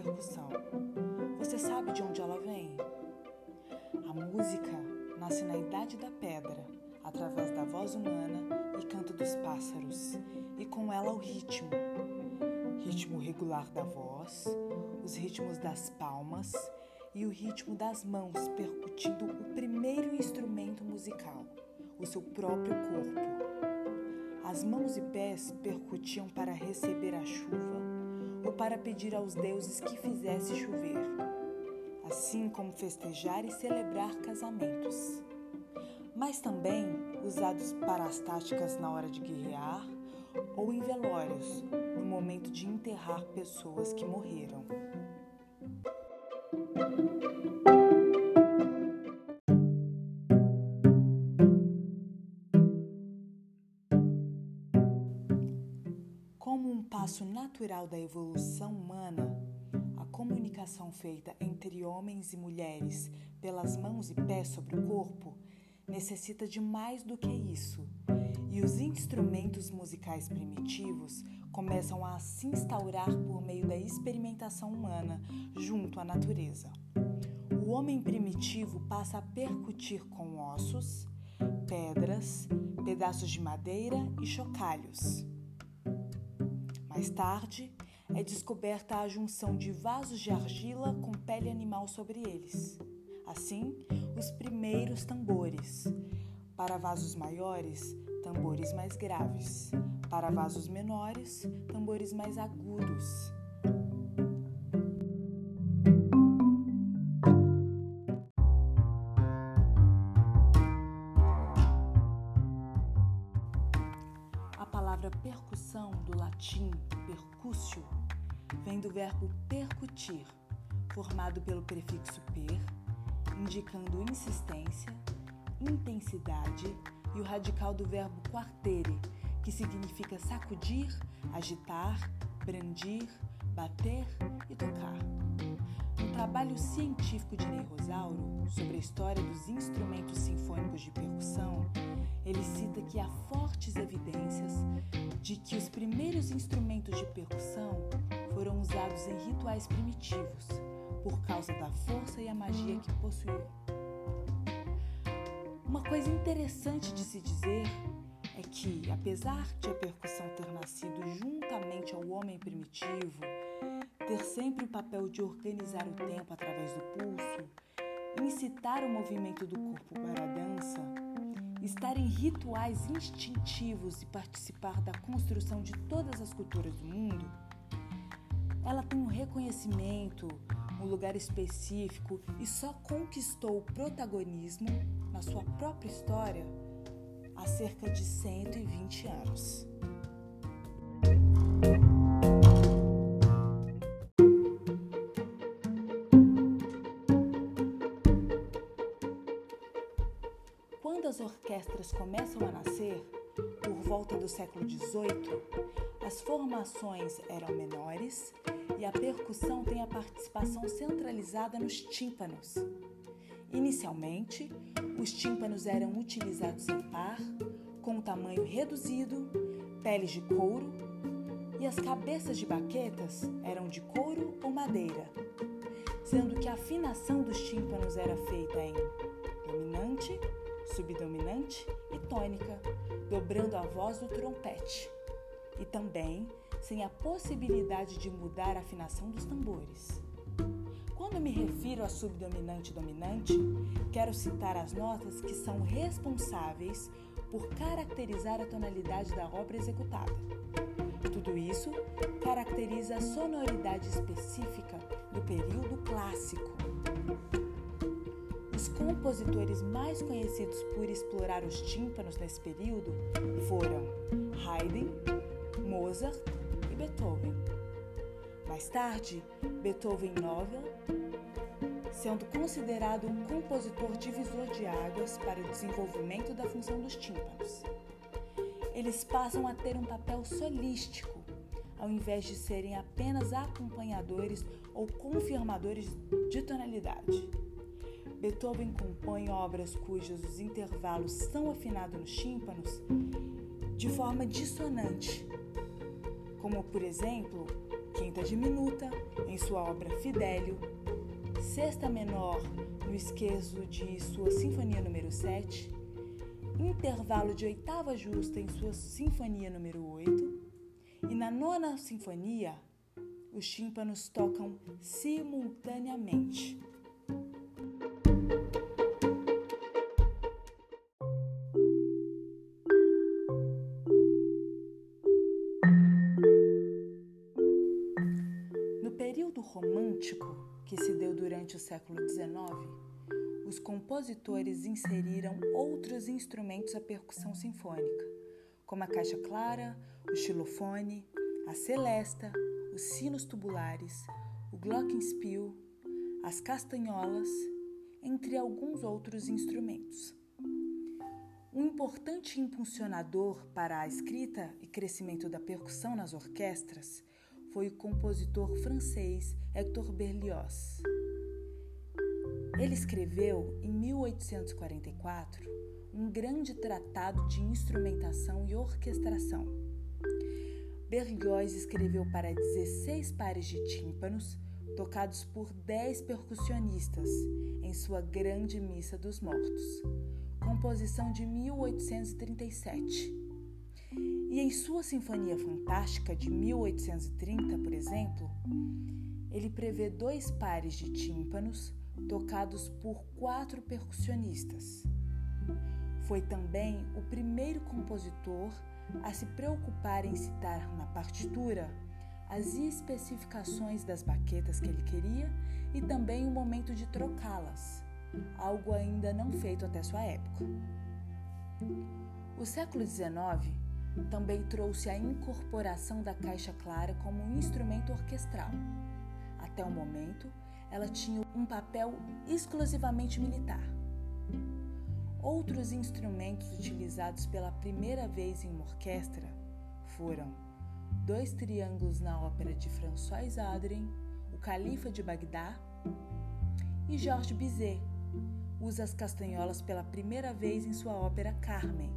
Percussão. Você sabe de onde ela vem? A música nasce na Idade da Pedra, através da voz humana e canto dos pássaros, e com ela o ritmo. Ritmo regular da voz, os ritmos das palmas e o ritmo das mãos percutindo o primeiro instrumento musical, o seu próprio corpo. As mãos e pés percutiam para receber a chuva para pedir aos deuses que fizesse chover, assim como festejar e celebrar casamentos. Mas também usados para as táticas na hora de guerrear ou em velórios, no momento de enterrar pessoas que morreram. Como um passo natural da evolução humana, a comunicação feita entre homens e mulheres pelas mãos e pés sobre o corpo necessita de mais do que isso. E os instrumentos musicais primitivos começam a se instaurar por meio da experimentação humana junto à natureza. O homem primitivo passa a percutir com ossos, pedras, pedaços de madeira e chocalhos. Mais tarde, é descoberta a junção de vasos de argila com pele animal sobre eles. Assim, os primeiros tambores. Para vasos maiores, tambores mais graves. Para vasos menores, tambores mais agudos. Vem do verbo percutir, formado pelo prefixo per, indicando insistência, intensidade e o radical do verbo quartere, que significa sacudir, agitar, brandir, bater e tocar. No trabalho científico de Ney Rosauro sobre a história dos instrumentos sinfônicos de percussão, ele cita que há fortes evidências de que os primeiros instrumentos de percussão foram usados em rituais primitivos, por causa da força e a magia que possuíam. Uma coisa interessante de se dizer é que, apesar de a percussão ter nascido juntamente ao homem primitivo, ter sempre o papel de organizar o tempo através do pulso, incitar o movimento do corpo para a dança, estar em rituais instintivos e participar da construção de todas as culturas do mundo, ela tem um reconhecimento, um lugar específico e só conquistou o protagonismo na sua própria história há cerca de 120 anos. Quando as orquestras começam a nascer, por volta do século XVIII, as formações eram menores e a percussão tem a participação centralizada nos tímpanos. Inicialmente, os tímpanos eram utilizados em par, com tamanho reduzido, peles de couro, e as cabeças de baquetas eram de couro ou madeira, sendo que a afinação dos tímpanos era feita em dominante, subdominante e tônica, dobrando a voz do trompete, e também sem a possibilidade de mudar a afinação dos tambores. Quando me refiro a subdominante e dominante, quero citar as notas que são responsáveis por caracterizar a tonalidade da obra executada. Tudo isso caracteriza a sonoridade específica do período clássico. Os compositores mais conhecidos por explorar os tímpanos nesse período foram Haydn, Mozart Beethoven. Mais tarde, Beethoven Nobel, sendo considerado um compositor divisor de águas para o desenvolvimento da função dos tímpanos. Eles passam a ter um papel solístico, ao invés de serem apenas acompanhadores ou confirmadores de tonalidade. Beethoven compõe obras cujos intervalos são afinados nos tímpanos de forma dissonante, como por exemplo, quinta diminuta em sua obra Fidelio, sexta menor no esquezo de sua Sinfonia número 7, intervalo de oitava justa em sua Sinfonia número 8, e na nona sinfonia os tímpanos tocam simultaneamente. Compositores inseriram outros instrumentos à percussão sinfônica, como a caixa clara, o xilofone, a celesta, os sinos tubulares, o glockenspiel, as castanholas, entre alguns outros instrumentos. Um importante impulsionador para a escrita e crescimento da percussão nas orquestras foi o compositor francês Hector Berlioz. Ele escreveu, em 1844, um grande tratado de instrumentação e orquestração. Berlioz escreveu para 16 pares de tímpanos, tocados por 10 percussionistas, em sua Grande Missa dos Mortos, composição de 1837 e em sua Sinfonia Fantástica de 1830, por exemplo, ele prevê dois pares de tímpanos tocados por quatro percussionistas. Foi também o primeiro compositor a se preocupar em citar na partitura as especificações das baquetas que ele queria e também o momento de trocá-las, algo ainda não feito até sua época. O século XIX também trouxe a incorporação da caixa clara como um instrumento orquestral. Até o momento, ela tinha um papel exclusivamente militar. Outros instrumentos utilizados pela primeira vez em uma orquestra foram dois triângulos na ópera de François Adrien, o Califa de Bagdá, e Georges Bizet usa as castanholas pela primeira vez em sua ópera Carmen.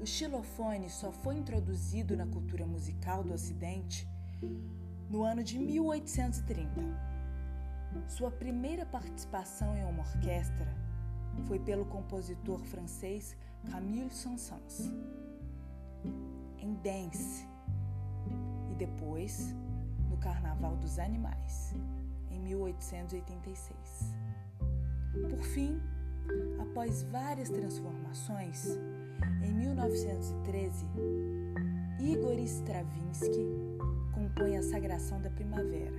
O xilofone só foi introduzido na cultura musical do Ocidente no ano de 1830. Sua primeira participação em uma orquestra foi pelo compositor francês Camille Saint-Saëns, em Dance, e depois no Carnaval dos Animais, em 1886. Por fim, após várias transformações, em 1913, Igor Stravinsky compõe a Sagração da Primavera,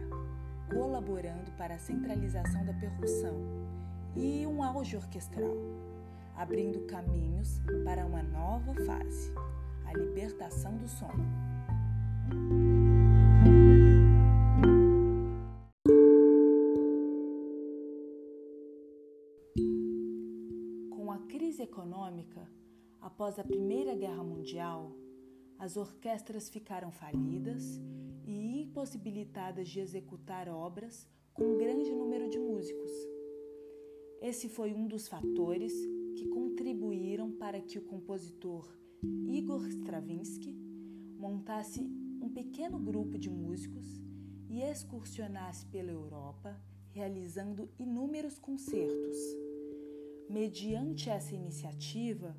colaborando para a centralização da percussão e um auge orquestral, abrindo caminhos para uma nova fase, a libertação do som. Com a crise econômica, Após a Primeira Guerra Mundial, as orquestras ficaram falidas e impossibilitadas de executar obras com um grande número de músicos. Esse foi um dos fatores que contribuíram para que o compositor Igor Stravinsky montasse um pequeno grupo de músicos e excursionasse pela Europa, realizando inúmeros concertos. Mediante essa iniciativa,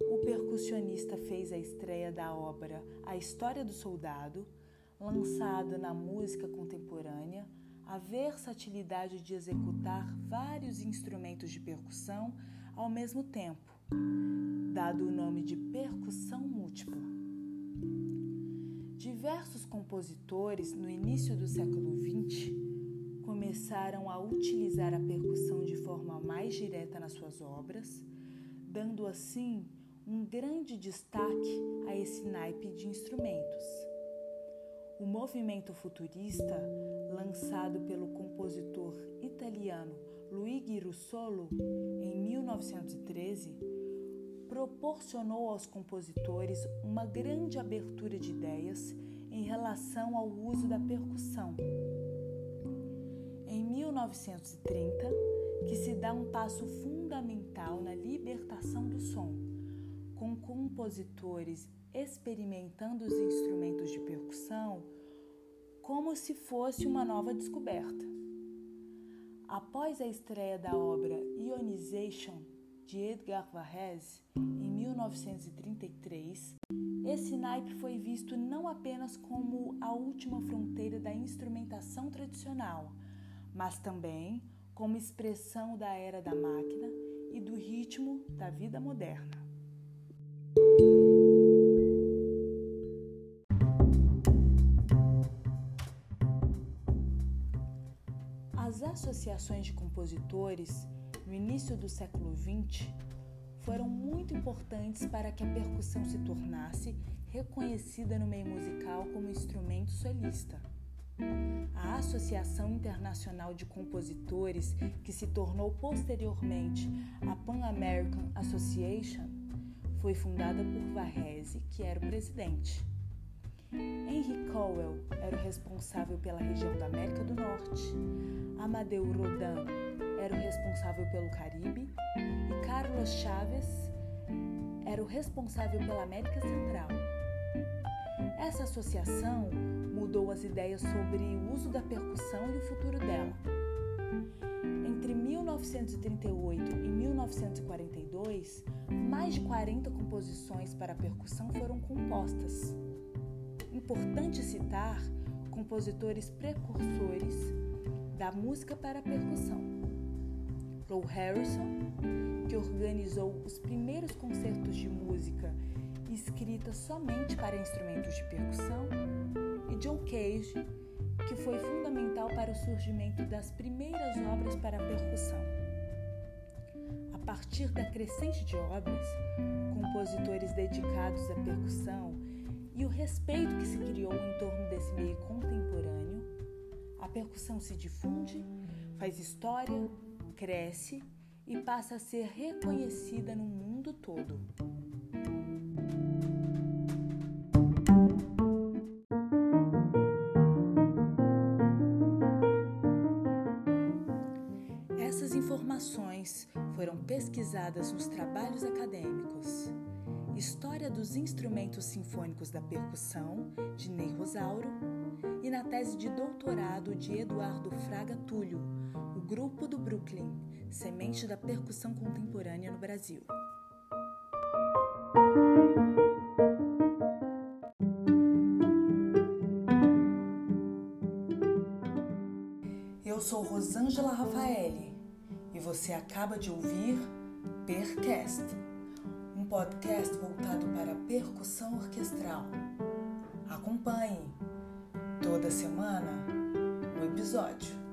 o percussionista fez a estreia da obra A História do Soldado, lançada na música contemporânea, a versatilidade de executar vários instrumentos de percussão ao mesmo tempo, dado o nome de percussão múltipla. Diversos compositores, no início do século XX, começaram a utilizar a percussão de forma mais direta nas suas obras, dando assim um grande destaque a esse naipe de instrumentos. O movimento futurista, lançado pelo compositor italiano Luigi Russolo em 1913, proporcionou aos compositores uma grande abertura de ideias em relação ao uso da percussão. Em 1930, que se dá um passo fundamental na libertação do som, com compositores experimentando os instrumentos de percussão como se fosse uma nova descoberta. Após a estreia da obra Ionization de Edgar Varese, em 1933, esse naipe foi visto não apenas como a última fronteira da instrumentação tradicional, mas também como expressão da era da máquina e do ritmo da vida moderna. As associações de compositores no início do século XX, foram muito importantes para que a percussão se tornasse reconhecida no meio musical como instrumento solista. A Associação Internacional de Compositores, que se tornou posteriormente a Pan American Association, foi fundada por Varese, que era o presidente. Henry Cowell era o responsável pela região da América do Norte, Amadeu Rodin era o responsável pelo Caribe e Carlos Chaves era o responsável pela América Central. Essa associação mudou as ideias sobre o uso da percussão e o futuro dela. Entre 1938 e 1942, mais de 40 composições para percussão foram compostas. Importante citar compositores precursores da música para percussão. Lou Harrison, que organizou os primeiros concertos de música escrita somente para instrumentos de percussão, e John Cage, que foi fundamental para o surgimento das primeiras obras para percussão. A partir da crescente de obras, compositores dedicados à percussão e o respeito que se criou em torno desse meio contemporâneo, a percussão se difunde, faz história, cresce e passa a ser reconhecida no mundo todo. Essas informações foram pesquisadas nos trabalhos acadêmicos. História dos Instrumentos Sinfônicos da Percussão, de Ney Rosauro, e na tese de doutorado de Eduardo Fraga Túlio, Grupo do Brooklyn, semente da percussão contemporânea no Brasil. Eu sou Rosângela Rafaeli e você acaba de ouvir Percast, podcast voltado para a percussão orquestral. Acompanhe toda semana o episódio.